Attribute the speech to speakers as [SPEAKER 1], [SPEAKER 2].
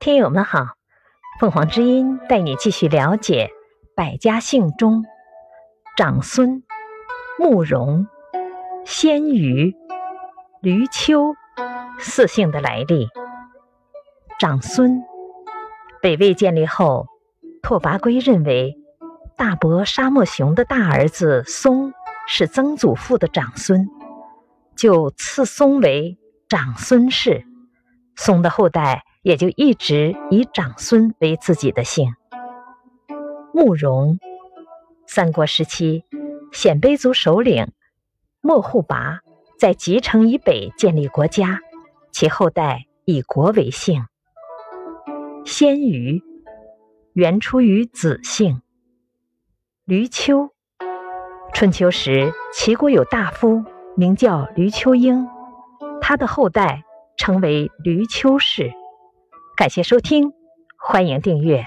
[SPEAKER 1] 听友们好，凤凰之音带你继续了解百家姓中长孙、慕容、鲜于、闾丘四姓的来历。长孙，北魏建立后，拓跋圭认为大伯沙漠雄的大儿子松是曾祖父的长孙，就赐松为长孙氏。松的后代。也就一直以长孙为自己的姓。慕容，三国时期鲜卑族首领莫护拔在吉城以北建立国家，其后代以国为姓。鲜于，原出于子姓。闾丘，春秋时齐国有大夫名叫闾丘婴，他的后代称为闾丘氏。感谢收听，欢迎订阅。